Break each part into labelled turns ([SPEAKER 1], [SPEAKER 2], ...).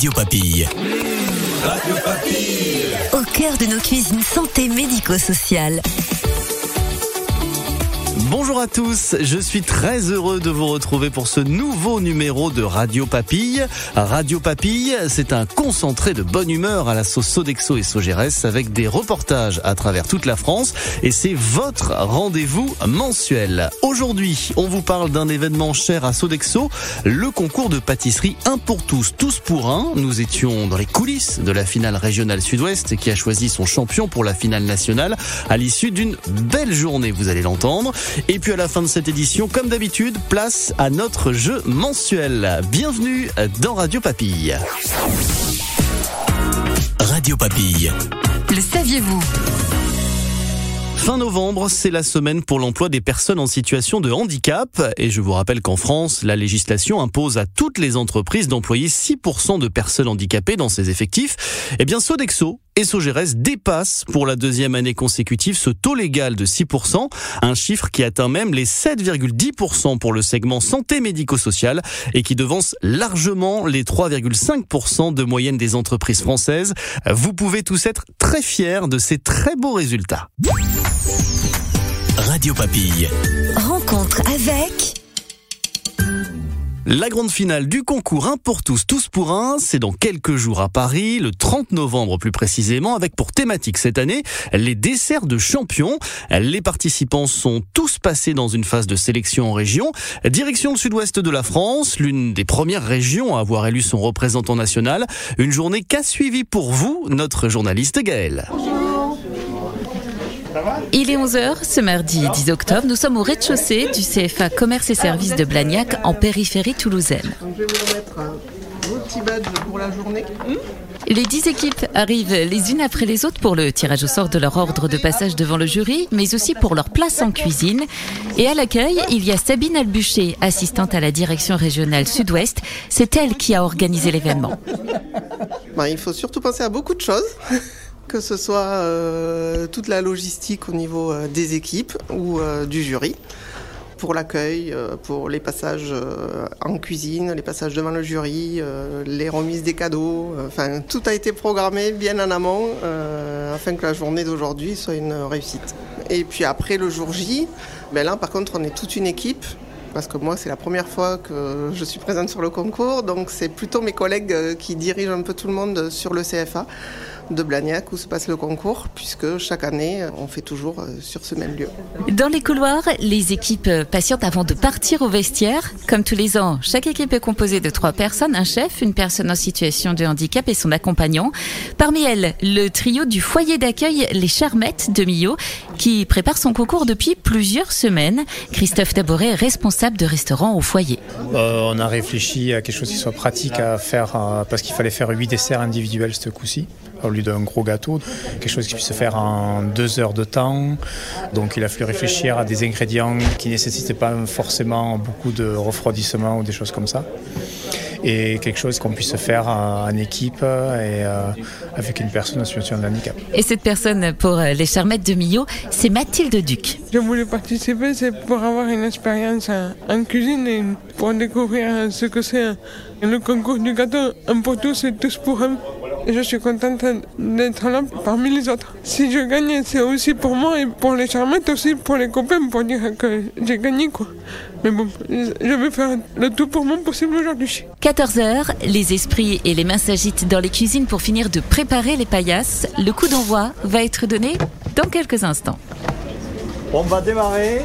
[SPEAKER 1] Radio Papille.
[SPEAKER 2] Radio Papille.
[SPEAKER 3] Au cœur de nos cuisines santé médico-sociales.
[SPEAKER 4] Bonjour à tous, je suis très heureux de vous retrouver pour ce nouveau numéro de Radio Papille. Radio Papille, c'est un concentré de bonne humeur à la sauce Sodexo et Sogeres avec des reportages à travers toute la France et c'est votre rendez-vous mensuel. Aujourd'hui, on vous parle d'un événement cher à Sodexo, le concours de pâtisserie un pour tous, tous pour un. Nous étions dans les coulisses de la finale régionale sud-ouest qui a choisi son champion pour la finale nationale à l'issue d'une belle journée, vous allez l'entendre. Et puis à la fin de cette édition, comme d'habitude, place à notre jeu mensuel. Bienvenue dans Radio Papille.
[SPEAKER 1] Radio Papille.
[SPEAKER 3] Le saviez-vous
[SPEAKER 4] Fin novembre, c'est la semaine pour l'emploi des personnes en situation de handicap. Et je vous rappelle qu'en France, la législation impose à toutes les entreprises d'employer 6% de personnes handicapées dans ses effectifs. Eh bien, Sodexo et Sogeres dépassent pour la deuxième année consécutive ce taux légal de 6%, un chiffre qui atteint même les 7,10% pour le segment santé médico-social et qui devance largement les 3,5% de moyenne des entreprises françaises. Vous pouvez tous être très fiers de ces très beaux résultats.
[SPEAKER 1] Radio Papille.
[SPEAKER 3] Rencontre avec...
[SPEAKER 4] La grande finale du concours Un pour tous, tous pour un, c'est dans quelques jours à Paris, le 30 novembre plus précisément, avec pour thématique cette année les desserts de champions. Les participants sont tous passés dans une phase de sélection en région. Direction le sud-ouest de la France, l'une des premières régions à avoir élu son représentant national. Une journée qu'a suivi pour vous notre journaliste Gaël.
[SPEAKER 5] Il est 11h ce mardi 10 octobre. Nous sommes au rez-de-chaussée du CFA Commerce et Services de Blagnac en périphérie toulousaine.
[SPEAKER 6] Je vais vous remettre vos petits badges pour la journée.
[SPEAKER 5] Les 10 équipes arrivent les unes après les autres pour le tirage au sort de leur ordre de passage devant le jury, mais aussi pour leur place en cuisine. Et à l'accueil, il y a Sabine Albuchet, assistante à la direction régionale Sud-Ouest. C'est elle qui a organisé l'événement.
[SPEAKER 6] Ben, il faut surtout penser à beaucoup de choses. Que ce soit euh, toute la logistique au niveau euh, des équipes ou euh, du jury, pour l'accueil, pour les passages en cuisine, les passages devant le jury, les remises des cadeaux. Enfin, tout a été programmé bien en amont afin que la journée d'aujourd'hui soit une réussite. Et puis après le jour J, ben là par contre on est toute une équipe parce que moi c'est la première fois que je suis présente sur le concours, donc c'est plutôt mes collègues qui dirigent un peu tout le monde sur le CFA de Blagnac où se passe le concours, puisque chaque année on fait toujours euh, sur ce même lieu.
[SPEAKER 5] Dans les couloirs, les équipes patientent avant de partir au vestiaire. Comme tous les ans, chaque équipe est composée de trois personnes, un chef, une personne en situation de handicap et son accompagnant. Parmi elles, le trio du foyer d'accueil Les Charmettes de Millau, qui prépare son concours depuis plusieurs semaines. Christophe Taboret est responsable de restaurant au foyer.
[SPEAKER 7] Euh, on a réfléchi à quelque chose qui soit pratique à faire euh, parce qu'il fallait faire huit desserts individuels ce coup-ci au lieu d'un gros gâteau, quelque chose qui puisse se faire en deux heures de temps. Donc il a fallu réfléchir à des ingrédients qui ne nécessitaient pas forcément beaucoup de refroidissement ou des choses comme ça. Et quelque chose qu'on puisse faire en équipe et euh, avec une personne en situation de handicap.
[SPEAKER 5] Et cette personne pour les Charmettes de Millau, c'est Mathilde Duc.
[SPEAKER 8] Je voulais participer, c'est pour avoir une expérience en, en cuisine et pour découvrir ce que c'est le concours du gâteau. Un pour tous et tous pour un. Et je suis contente d'être là parmi les autres. Si je gagne, c'est aussi pour moi et pour les charmettes aussi, pour les copains, pour dire que j'ai gagné quoi. Mais bon, je vais faire le tout pour moi possible aujourd'hui.
[SPEAKER 5] 14h, les esprits et les mains s'agitent dans les cuisines pour finir de préparer les paillasses. Le coup d'envoi va être donné dans quelques instants.
[SPEAKER 9] On va démarrer.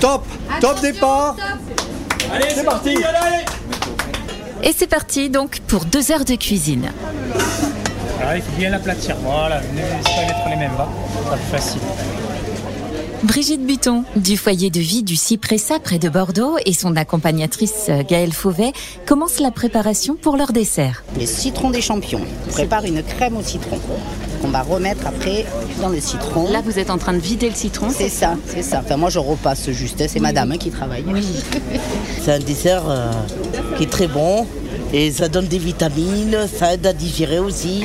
[SPEAKER 9] Top Top départ
[SPEAKER 2] Allez, c'est parti, allez, allez
[SPEAKER 5] Et c'est parti donc pour deux heures de cuisine.
[SPEAKER 7] Alors, il faut bien l'aplatir. Voilà, pas mettre les mêmes, va. Ça sera plus facile.
[SPEAKER 5] Brigitte Buton, du foyer de vie du Cypressa près de Bordeaux, et son accompagnatrice euh, Gaëlle Fauvet commencent la préparation pour leur dessert.
[SPEAKER 10] Les citrons des champions. On prépare une crème au citron qu'on va remettre après dans le citron.
[SPEAKER 5] Là, vous êtes en train de vider le citron
[SPEAKER 10] C'est ça, c'est ça. Enfin, moi, je repasse juste. C'est madame hein, qui travaille.
[SPEAKER 11] C'est un dessert euh, qui est très bon, Et ça donne des vitamines, ça aide à digérer aussi.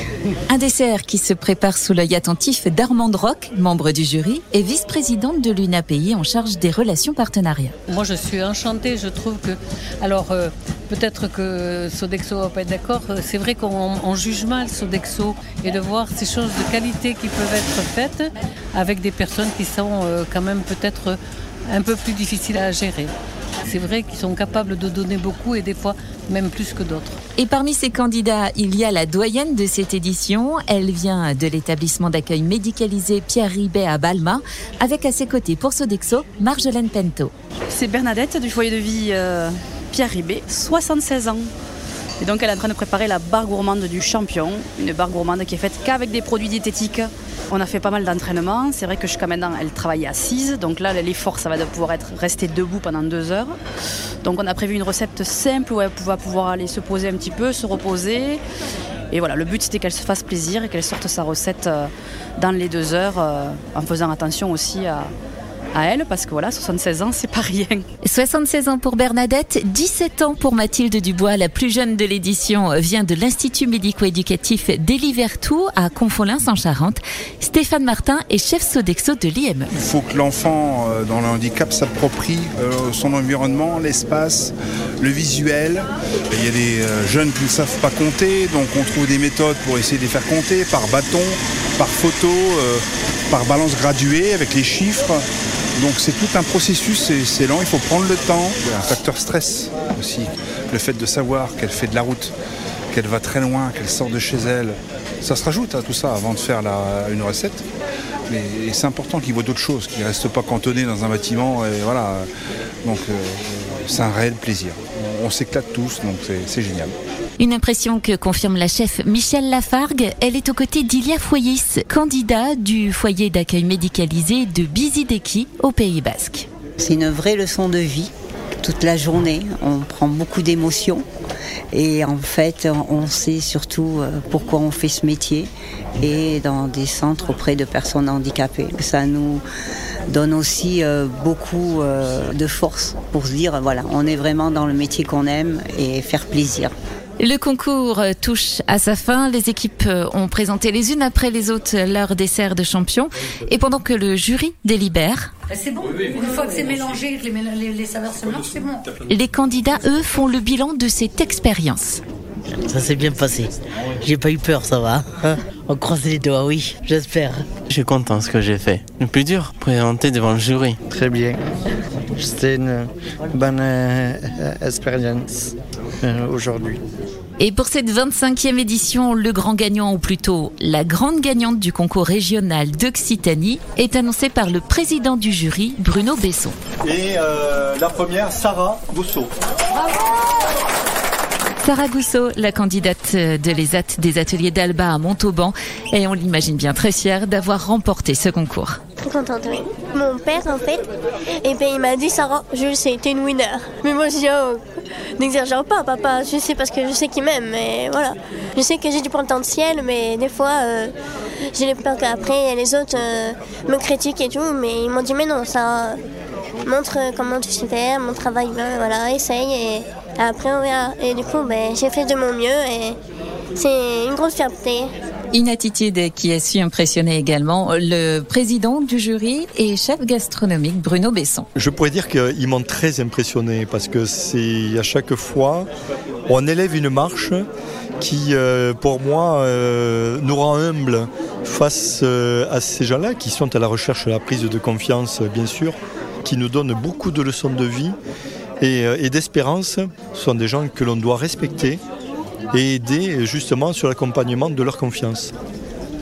[SPEAKER 5] Un dessert qui se prépare sous l'œil attentif d'Armande Rock, membre du jury et vice-présidente de l'UNAPI en charge des relations partenariats.
[SPEAKER 12] Moi, je suis enchantée. Je trouve que, alors, euh, peut-être que Sodexo va pas être d'accord. euh, C'est vrai qu'on juge mal Sodexo et de voir ces choses de qualité qui peuvent être faites avec des personnes qui sont euh, quand même peut-être un peu plus difficiles à gérer. C'est vrai qu'ils sont capables de donner beaucoup et des fois même plus que d'autres.
[SPEAKER 5] Et parmi ces candidats, il y a la doyenne de cette édition. Elle vient de l'établissement d'accueil médicalisé Pierre Ribet à Balma, avec à ses côtés pour Sodexo, Marjolaine Pento.
[SPEAKER 13] C'est Bernadette du foyer de vie euh, Pierre Ribet, 76 ans. Et donc elle est en train de préparer la barre gourmande du champion, une barre gourmande qui est faite qu'avec des produits diététiques. On a fait pas mal d'entraînements. C'est vrai que jusqu'à maintenant, elle travaille assise. Donc là, l'effort, ça va de pouvoir être rester debout pendant deux heures. Donc on a prévu une recette simple où elle va pouvoir aller se poser un petit peu, se reposer. Et voilà, le but c'était qu'elle se fasse plaisir et qu'elle sorte sa recette euh, dans les deux heures, euh, en faisant attention aussi à, à elle, parce que voilà, 76 ans, c'est pas rien.
[SPEAKER 5] 76 ans pour Bernadette, 17 ans pour Mathilde Dubois, la plus jeune de l'édition, vient de l'Institut médico-éducatif d'Elivertou à Confolens en Charente. Stéphane Martin est chef Sodexo de l'IME.
[SPEAKER 14] Il faut que l'enfant euh, dans le handicap s'approprie euh, son environnement, l'espace, le visuel. Il y a des euh, jeunes qui ne savent pas compter, donc on trouve des méthodes pour essayer de les faire compter par bâton, par photo, par balance graduée avec les chiffres. Donc c'est tout un processus, c'est- lent, il faut prendre le temps. Il y a un facteur stress aussi, le fait de savoir qu'elle fait de la route, qu'elle va très loin, qu'elle sort de chez elle. Ça se rajoute à tout ça avant de faire la- une recette. Mais c'est important qu'il voit d'autres choses, qu'il ne reste pas cantonné dans un bâtiment. Et voilà. Donc euh, c'est un réel plaisir. On, on s'éclate tous, donc c'est- c'est génial.
[SPEAKER 5] Une impression que confirme la chef Michel Lafargue. Elle est aux côtés d'Ilia Foyis, candidat du foyer d'accueil médicalisé de Bizideki au Pays Basque.
[SPEAKER 15] C'est une vraie leçon de vie. Toute la journée, on prend beaucoup d'émotions et en fait, on sait surtout euh, pourquoi on fait ce métier et dans des centres auprès de personnes handicapées. Ça nous donne aussi euh, beaucoup euh, de force pour se dire, voilà, on est vraiment dans le métier qu'on aime et faire plaisir.
[SPEAKER 5] Le concours touche à sa fin. Les équipes euh, ont présenté les unes après les autres leur dessert de champion. Et pendant que le jury délibère,
[SPEAKER 16] C'est bon. Une fois que c'est mélangé, que les, méla- les- les saveurs se mélangent, c'est bon.
[SPEAKER 5] les candidats, eux, font le bilan de cette expérience.
[SPEAKER 11] Ça s'est bien passé. J'ai pas eu peur, ça va. On croise les doigts, oui, j'espère.
[SPEAKER 17] Je suis content de ce que j'ai fait. Le plus dur, présenter devant le jury.
[SPEAKER 18] Très bien. C'était une bonne euh, expérience euh, aujourd'hui.
[SPEAKER 5] Et pour cette 25e édition, le grand gagnant, ou plutôt la grande gagnante du concours régional d'Occitanie, est annoncé par le président du jury, Bruno Besson.
[SPEAKER 9] Et euh, la première, Sarah Bousseau.
[SPEAKER 5] Sarah Gousseau, la candidate de l'ESAT des ateliers d'Alba à Montauban, et on l'imagine bien très fière d'avoir remporté ce concours.
[SPEAKER 19] Très contente, oui. Mon père, en fait, et ben, il m'a dit Sarah, sais, t'es une winner. Mais moi, je dis, oh, n'exagère pas, papa. Je sais parce que je sais qu'il m'aime, mais voilà. Je sais que j'ai du potentiel, mais des fois, euh, j'ai peur qu'après, les autres euh, me critiquent et tout. Mais ils m'ont dit, mais non, ça montre comment tu sais faire, mon travail, ben, voilà, essaye. Et après, on verra. Et du coup, ben, j'ai fait de mon mieux et c'est une grosse fierté.
[SPEAKER 5] Une attitude qui a su impressionner également le président du jury et chef gastronomique Bruno Besson.
[SPEAKER 20] Je pourrais dire qu'ils m'ont très impressionné parce que c'est à chaque fois, on élève une marche qui, euh, pour moi, euh, nous rend humbles face euh, à ces gens-là qui sont à la recherche de la prise de confiance, bien sûr, qui nous donnent beaucoup de leçons de vie et, euh, et d'espérance. Ce sont des gens que l'on doit respecter et aider justement sur l'accompagnement de leur confiance.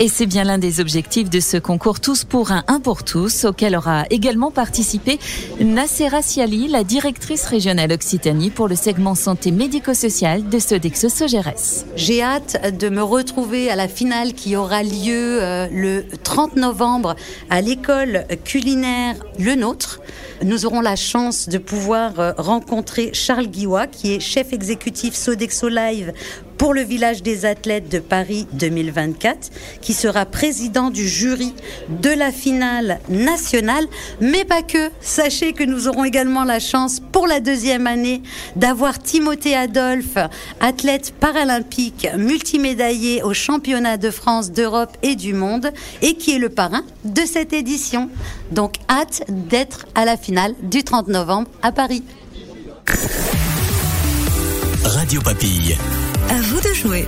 [SPEAKER 5] Et c'est bien l'un des objectifs de ce concours Tous pour un, un pour tous, auquel aura également participé Nassera Siali, la directrice régionale Occitanie pour le segment santé médico-social de Sodexo Sogeres.
[SPEAKER 21] J'ai hâte de me retrouver à la finale qui aura lieu euh, le 30 novembre à l'école culinaire Le Nôtre. Nous aurons la chance de pouvoir euh, rencontrer Charles Guiwa, qui est chef exécutif Sodexo Live pour le village des athlètes de Paris 2024, qui sera président du jury de la finale nationale, mais pas que. Sachez que nous aurons également la chance pour la deuxième année d'avoir Timothée Adolphe, athlète paralympique multimédaillé au championnat de France, d'Europe et du monde, et qui est le parrain de cette édition. Donc hâte d'être à la finale du 30 novembre à Paris.
[SPEAKER 3] Radio Papille. À vous de jouer.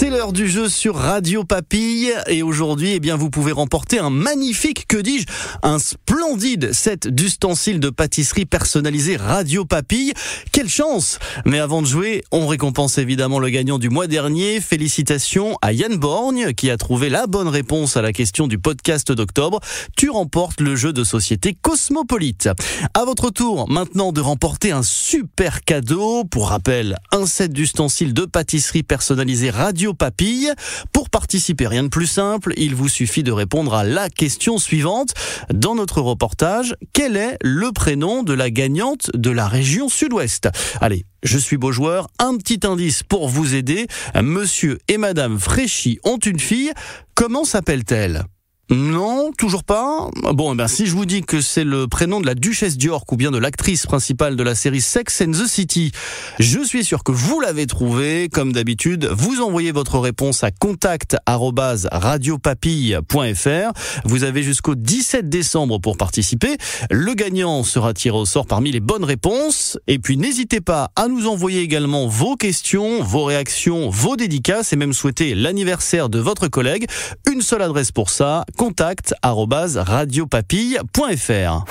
[SPEAKER 4] C'est l'heure du jeu sur Radio Papille et aujourd'hui, eh bien, vous pouvez remporter un magnifique, que dis-je, un splendide set d'ustensiles de pâtisserie personnalisé Radio Papille. Quelle chance Mais avant de jouer, on récompense évidemment le gagnant du mois dernier. Félicitations à Yann Borgne qui a trouvé la bonne réponse à la question du podcast d'octobre. Tu remportes le jeu de société Cosmopolite. À votre tour maintenant de remporter un super cadeau. Pour rappel, un set d'ustensiles de pâtisserie personnalisé Radio Radio Papille. Pour participer, rien de plus simple, il vous suffit de répondre à la question suivante. Dans notre reportage, quel est le prénom de la gagnante de la région sud-ouest? Allez, je suis beau joueur, un petit indice pour vous aider. Monsieur et Madame Fréchy ont une fille. Comment s'appelle-t-elle? Non, toujours pas. Bon, eh ben si je vous dis que c'est le prénom de la duchesse d'York ou bien de l'actrice principale de la série Sex and the City, je suis sûr que vous l'avez trouvé. Comme d'habitude, vous envoyez votre réponse à contact@radiopapille.fr. Vous avez jusqu'au 17 décembre pour participer. Le gagnant sera tiré au sort parmi les bonnes réponses. Et puis n'hésitez pas à nous envoyer également vos questions, vos réactions, vos dédicaces et même souhaiter l'anniversaire de votre collègue. Une seule adresse pour ça contact radiopapille.fr.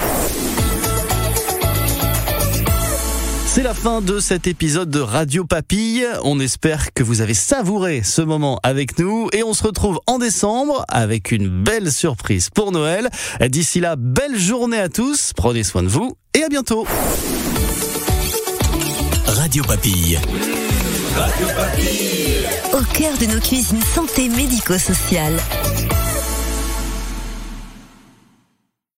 [SPEAKER 4] C'est la fin de cet épisode de Radio Papille. On espère que vous avez savouré ce moment avec nous et on se retrouve en décembre avec une belle surprise pour Noël. D'ici là, belle journée à tous. Prenez soin de vous et à bientôt.
[SPEAKER 3] Radio Papille.
[SPEAKER 2] Radio Papille.
[SPEAKER 3] Au cœur de nos cuisines santé médico-sociales.